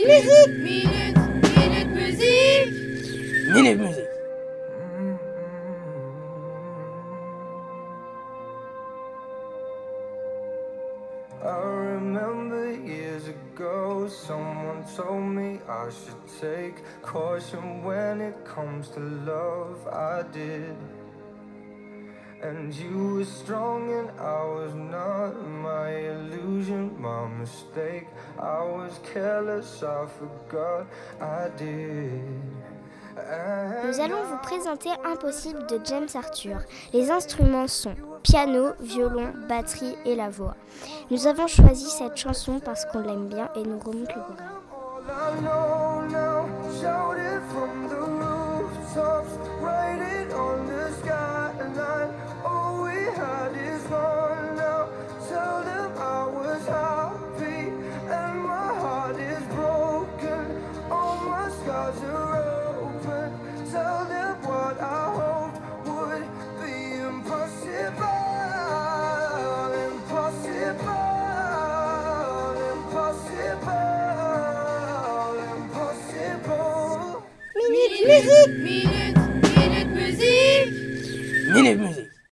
Minute, minute, minute musique. Minute musique. I remember years ago, someone told me I should take caution when it comes to love. I did. And you were strong and I was not my illusion, my mistake. I was careless, I forgot I did. Nous allons vous présenter Impossible de James Arthur. Les instruments sont piano, violon, batterie et la voix. Nous avons choisi cette chanson parce qu'on l'aime bien et nous remonte le moral. Minute, minute, minute musique. Minute musique.